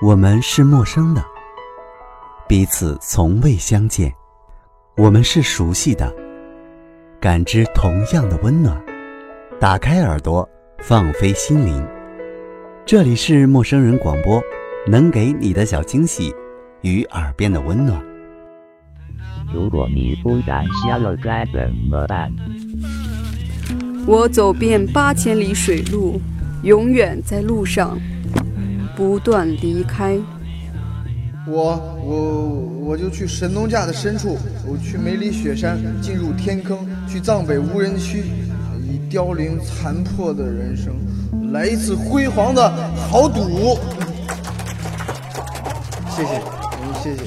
我们是陌生的，彼此从未相见；我们是熟悉的，感知同样的温暖。打开耳朵，放飞心灵，这里是陌生人广播，能给你的小惊喜与耳边的温暖。如果你不敢下了该怎么办？我走遍八千里水路，永远在路上。不断离开，我我我就去神农架的深处，我去梅里雪山，进入天坑，去藏北无人区，以凋零残破的人生，来一次辉煌的豪赌。谢谢，嗯，谢谢。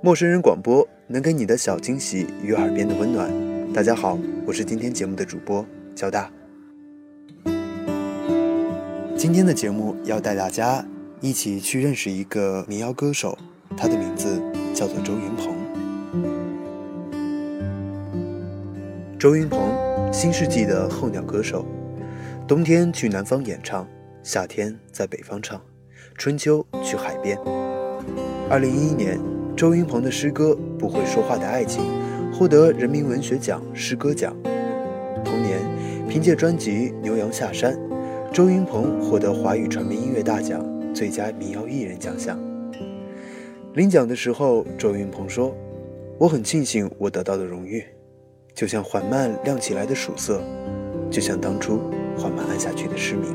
陌生人广播能给你的小惊喜与耳边的温暖。大家好，我是今天节目的主播。交大，今天的节目要带大家一起去认识一个民谣歌手，他的名字叫做周云鹏。周云鹏，新世纪的候鸟歌手，冬天去南方演唱，夏天在北方唱，春秋去海边。二零一一年，周云鹏的诗歌《不会说话的爱情》获得人民文学奖诗歌奖。凭借专辑《牛羊下山》，周云鹏获得华语传媒音乐大奖最佳民谣艺人奖项。领奖的时候，周云鹏说：“我很庆幸我得到的荣誉，就像缓慢亮起来的曙色，就像当初缓慢暗下去的失明。”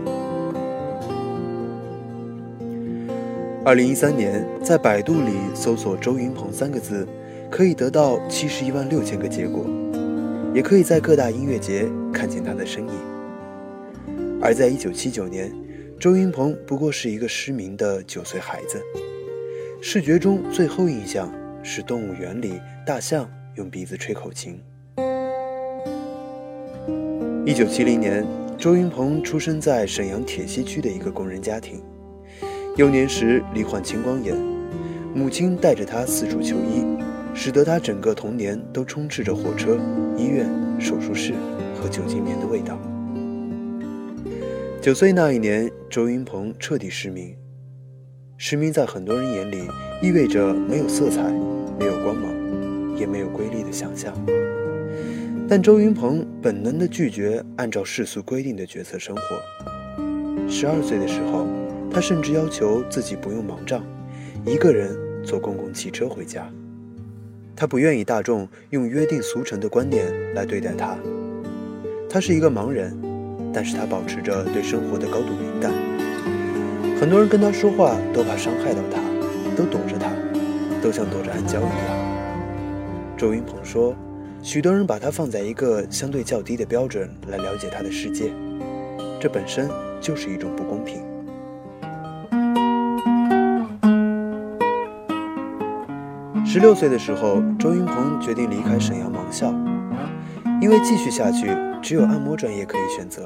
二零一三年，在百度里搜索“周云鹏”三个字，可以得到七十一万六千个结果。也可以在各大音乐节看见他的身影。而在1979年，周云鹏不过是一个失明的九岁孩子，视觉中最后印象是动物园里大象用鼻子吹口琴。1970年，周云鹏出生在沈阳铁西区的一个工人家庭，幼年时罹患青光眼，母亲带着他四处求医。使得他整个童年都充斥着火车、医院、手术室和酒精棉的味道。九岁那一年，周云鹏彻底失明。失明在很多人眼里意味着没有色彩、没有光芒，也没有瑰丽的想象。但周云鹏本能地拒绝按照世俗规定的角色生活。十二岁的时候，他甚至要求自己不用盲杖，一个人坐公共汽车回家。他不愿意大众用约定俗成的观念来对待他。他是一个盲人，但是他保持着对生活的高度敏感。很多人跟他说话都怕伤害到他，都躲着他，都像躲着暗礁一样。周云鹏说，许多人把他放在一个相对较低的标准来了解他的世界，这本身就是一种不公平。十六岁的时候，周云鹏决定离开沈阳盲校，因为继续下去只有按摩专业可以选择。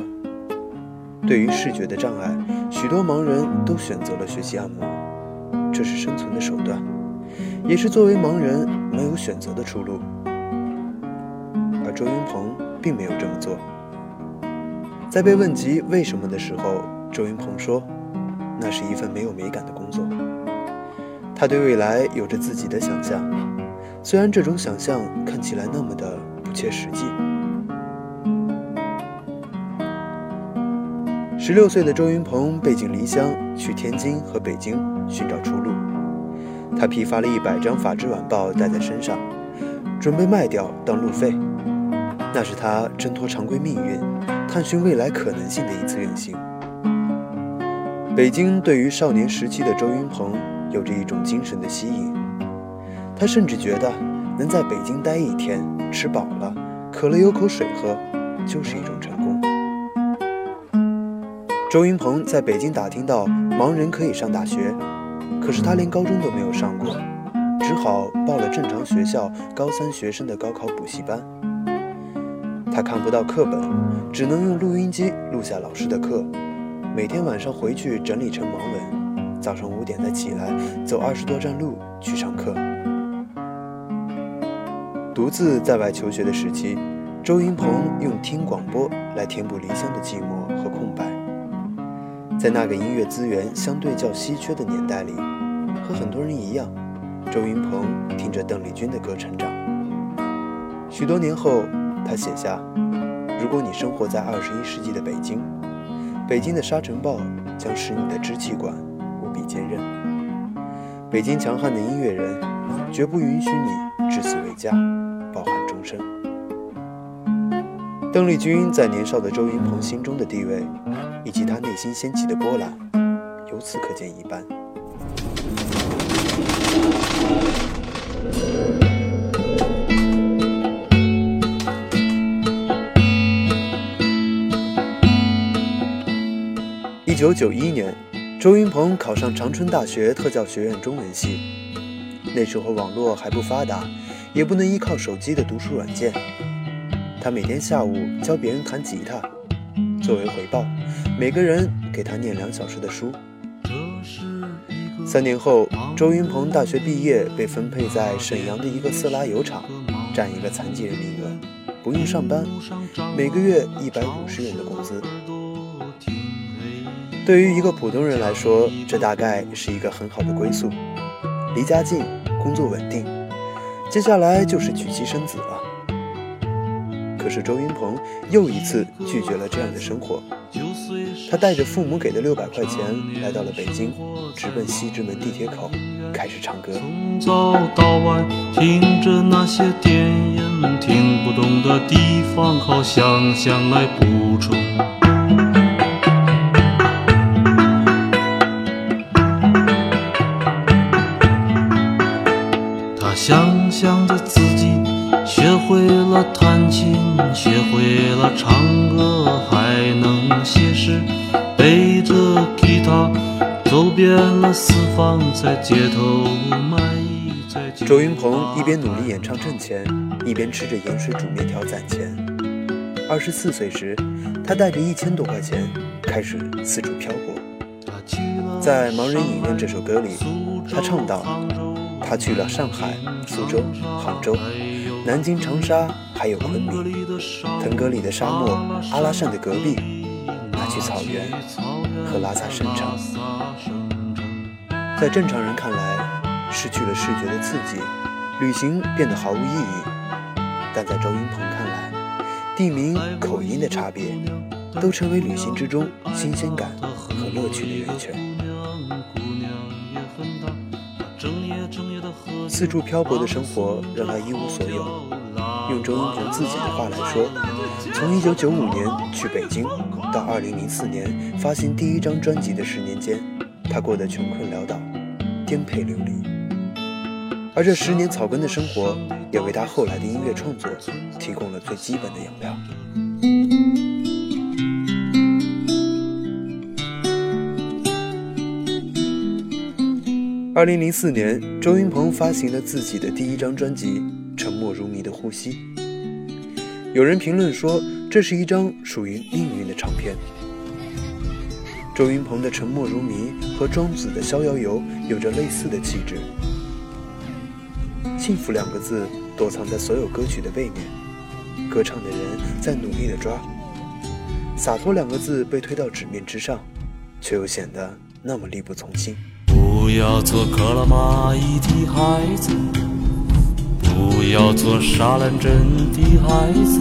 对于视觉的障碍，许多盲人都选择了学习按摩，这是生存的手段，也是作为盲人没有选择的出路。而周云鹏并没有这么做。在被问及为什么的时候，周云鹏说：“那是一份没有美感的工作。”他对未来有着自己的想象，虽然这种想象看起来那么的不切实际。十六岁的周云鹏背井离乡去天津和北京寻找出路，他批发了一百张《法制晚报》带在身上，准备卖掉当路费。那是他挣脱常规命运、探寻未来可能性的一次远行。北京对于少年时期的周云鹏。有着一种精神的吸引，他甚至觉得能在北京待一天，吃饱了，渴了有口水喝，就是一种成功。周云鹏在北京打听到盲人可以上大学，可是他连高中都没有上过，只好报了正常学校高三学生的高考补习班。他看不到课本，只能用录音机录下老师的课，每天晚上回去整理成盲文。早上五点再起来，走二十多站路去上课。独自在外求学的时期，周云鹏用听广播来填补离乡的寂寞和空白。在那个音乐资源相对较稀缺的年代里，和很多人一样，周云鹏听着邓丽君的歌成长。许多年后，他写下：“如果你生活在二十一世纪的北京，北京的沙尘暴将使你的支气管比坚韧。北京强悍的音乐人，绝不允许你至死为家，抱憾终生。”邓丽君在年少的周云鹏心中的地位，以及他内心掀起的波澜，由此可见一斑。一九九一年，周云鹏考上长春大学特教学院中文系。那时候网络还不发达，也不能依靠手机的读书软件。他每天下午教别人弹吉他，作为回报，每个人给他念两小时的书。三年后，周云鹏大学毕业，被分配在沈阳的一个色拉油厂，占一个残疾人名额，不用上班，每个月一百五十元的工资。对于一个普通人来说，这大概是一个很好的归宿，离家近，工作稳定，接下来就是娶妻生子了。可是周云鹏又一次拒绝了这样的生活，他带着父母给的六百块钱来到了北京，直奔西直门地铁口，开始唱歌。从早到晚听着那些电影，听不懂的地方好想想来补充。想象着自己学会了弹琴，学会了唱歌，还能写诗，背着吉他走遍了四方，在街头卖艺。在周云鹏一边努力演唱挣钱，一边吃着盐水煮面条攒钱。二十四岁时，他带着一千多块钱开始四处漂泊。在《盲人影院》这首歌里，他唱道：“他去了上海、苏州、杭州、南京、长沙，还有昆明、腾格里的沙漠、阿拉善的戈壁，他去草原和拉萨省城。”在正常人看来，失去了视觉的刺激，旅行变得毫无意义。但在周云鹏看来，地名、口音的差别，都成为旅行之中新鲜感和乐趣的源泉。四处漂泊的生活让他一无所有。用周云鹏自己的话来说，从1995年去北京到2004年发行第一张专辑的十年间，他过得穷困潦倒，颠沛流离。而这十年草根的生活，也为他后来的音乐创作提供了最基本的养料。二零零四年，周云鹏发行了自己的第一张专辑《沉默如谜的呼吸》。有人评论说，这是一张属于命运的唱片。周云鹏的《沉默如谜》和庄子的《逍遥游》有着类似的气质。幸福两个字躲藏在所有歌曲的背面，歌唱的人在努力的抓；洒脱两个字被推到纸面之上，却又显得那么力不从心。不要做克拉玛依的孩子，不要做沙兰镇的孩子，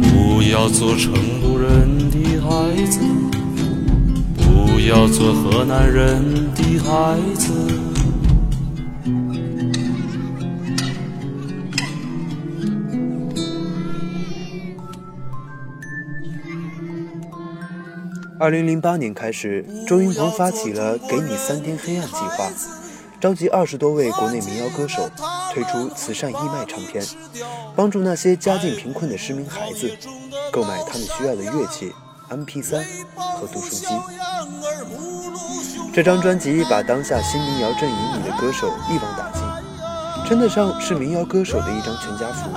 不要做成都人的孩子，不要做河南人的孩子。二零零八年开始，周云鹏发起了“给你三天黑暗”计划，召集二十多位国内民谣歌手，推出慈善义卖唱片，帮助那些家境贫困的失明孩子购买他们需要的乐器、MP3 和读书机。这张专辑把当下新民谣阵营里的歌手一网打尽，称得上是民谣歌手的一张全家福。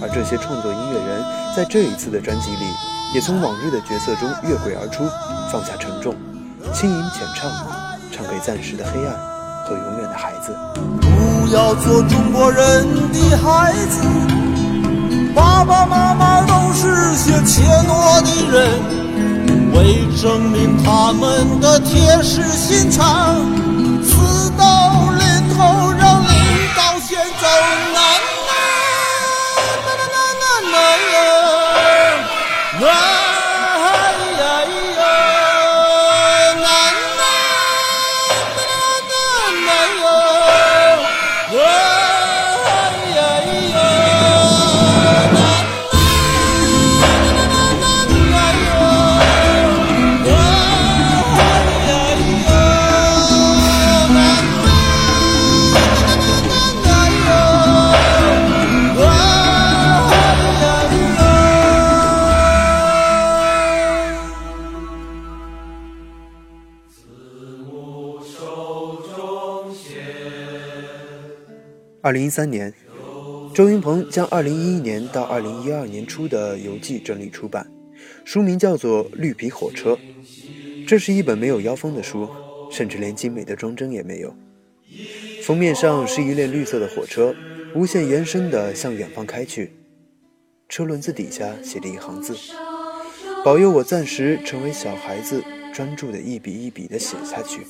而这些创作音乐人在这一次的专辑里。也从往日的角色中越轨而出，放下沉重，轻吟浅唱，唱给暂时的黑暗和永远的孩子。不要做中国人的孩子，爸爸妈妈都是些怯懦的人，为证明他们的铁石心肠，二零一三年，周云鹏将二零一一年到二零一二年初的游记整理出版，书名叫做《绿皮火车》。这是一本没有腰封的书，甚至连精美的装帧也没有。封面上是一列绿色的火车，无限延伸地向远方开去。车轮子底下写着一行字：“保佑我暂时成为小孩子，专注地一笔一笔地写下去，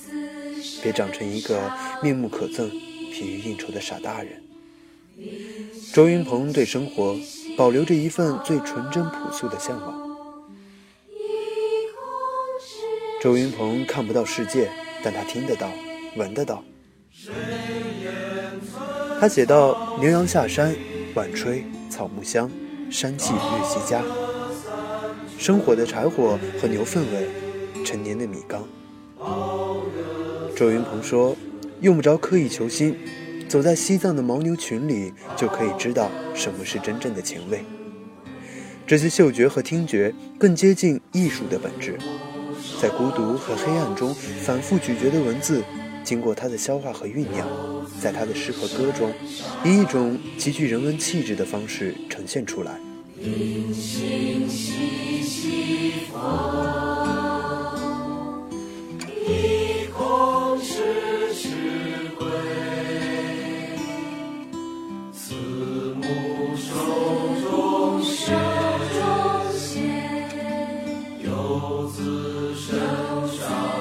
别长成一个面目可憎、疲于应酬的傻大人。”周云鹏对生活保留着一份最纯真朴素的向往。周云鹏看不到世界，但他听得到，闻得到。他写道：“牛羊下山，晚吹草木香，山气日夕佳。生火的柴火和牛粪味，陈年的米缸。”周云鹏说：“用不着刻意求新，走在西藏的牦牛群里，就可以知道什么是真正的前卫。这些嗅觉和听觉更接近艺术的本质。”在孤独和黑暗中反复咀嚼的文字，经过他的消化和酝酿，在他的诗和歌中，以一种极具人文气质的方式呈现出来。独自生长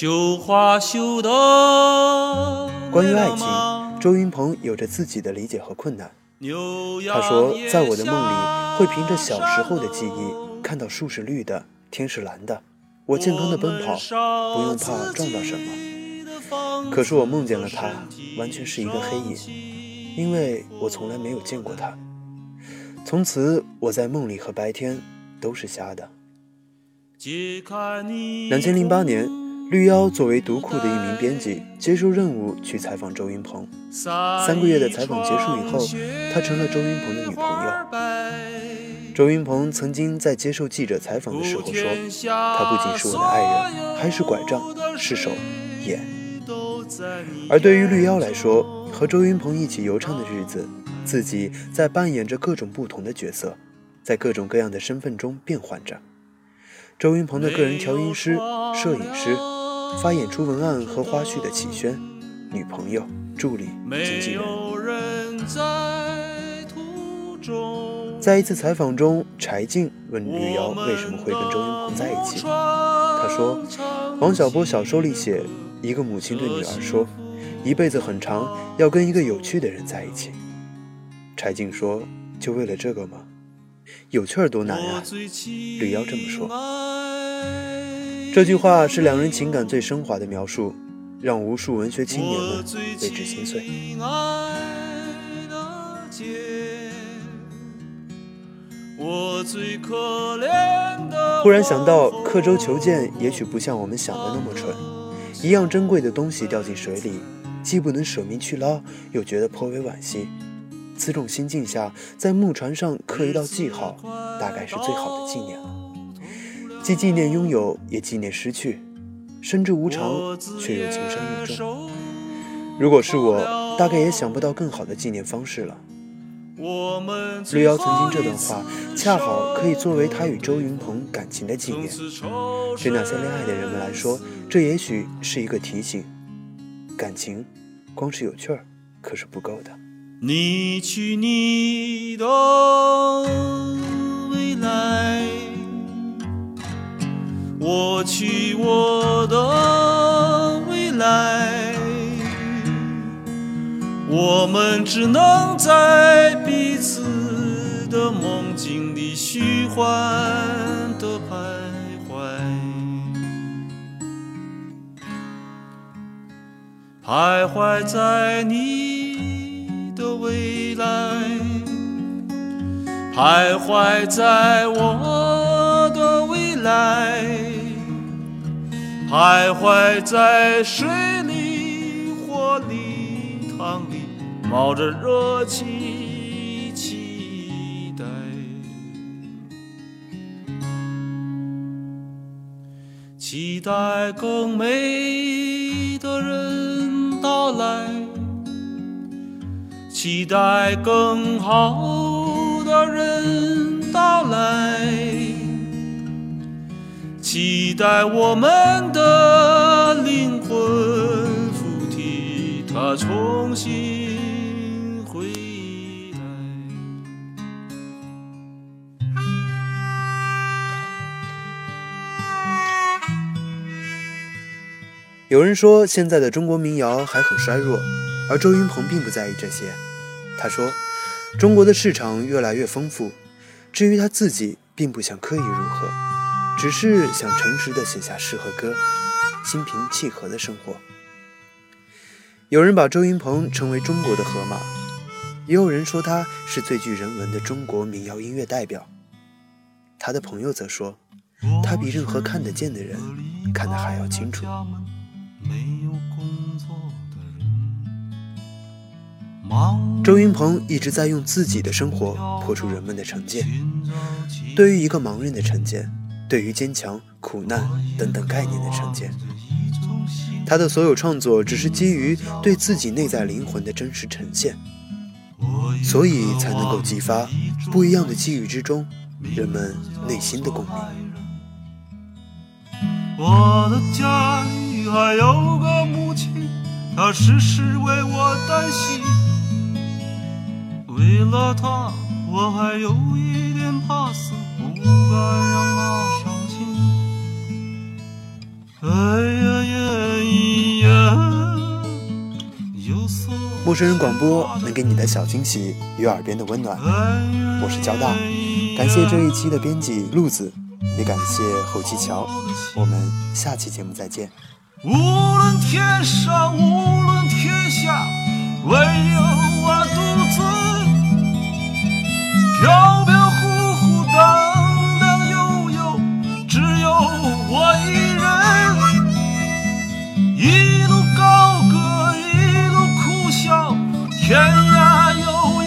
绣花绣的。关于爱情，周云鹏有着自己的理解和困难。他说，在我的梦里，会凭着小时候的记忆，看到树是绿的，天是蓝的，我健康的奔跑，不用怕撞到什么。可是我梦见了他，完全是一个黑影，因为我从来没有见过他。从此，我在梦里和白天都是瞎的。两千零八年，绿妖作为读库的一名编辑，接受任务去采访周云鹏。三个月的采访结束以后，她成了周云鹏的女朋友。周云鹏曾经在接受记者采访的时候说：“他不仅是我的爱人，还是拐杖、是手、眼。”而对于绿妖来说，和周云鹏一起游唱的日子，自己在扮演着各种不同的角色，在各种各样的身份中变换着。周云鹏的个人调音师、摄影师，发演出文案和花絮的启轩，女朋友、助理、经纪人。在一次采访中，柴静问绿瑶为什么会跟周云鹏在一起，她说：“王小波小说里写，一个母亲对女儿说，一辈子很长，要跟一个有趣的人在一起。”柴静说：“就为了这个吗？有趣儿多难啊！”吕瑶这么说。这句话是两人情感最升华的描述，让无数文学青年们为之心碎。我最可怜的。忽然想到，刻舟求剑也许不像我们想的那么蠢。一样珍贵的东西掉进水里，既不能舍命去捞，又觉得颇为惋惜。此种心境下，在木船上刻一道记号，大概是最好的纪念了。既纪念拥有，也纪念失去。生之无常，却又情深意重。如果是我，大概也想不到更好的纪念方式了。绿妖曾经这段话，恰好可以作为他与周云鹏感情的纪念。对那些恋爱的人们来说，这也许是一个提醒：感情，光是有趣儿，可是不够的。你去你的未来，我去我的未来，我们只能在彼此的梦境里虚幻的徘徊，徘徊在你的未来，徘徊在我的未来，徘徊在水里、火里、汤里，冒着热气期待。期待更美的人到来，期待更好的人到来，期待我们的灵魂附体，它重新回来。有人说，现在的中国民谣还很衰弱，而周云鹏并不在意这些。他说，中国的市场越来越丰富，至于他自己，并不想刻意如何，只是想诚实的写下诗和歌，心平气和的生活。有人把周云鹏称为中国的河马，也有人说他是最具人文的中国民谣音乐代表。他的朋友则说，他比任何看得见的人看得还要清楚。周云鹏一直在用自己的生活破除人们的成见。对于一个盲人的成见，对于坚强、苦难等等概念的成见，他的所有创作只是基于对自己内在灵魂的真实呈现，所以才能够激发不一样的际遇之中人们内心的共鸣。我的家里还有个母亲，她时时为我担心。为了她，我还有一点怕死，不敢让陌生人广播能给你的小惊喜与耳边的温暖。我是交大，感谢这一期的编辑路子，也感谢后期乔。我们下期节目再见。无论天上，无论天下，唯有我独自。飘我一人。一路高歌，一路苦笑，天涯有一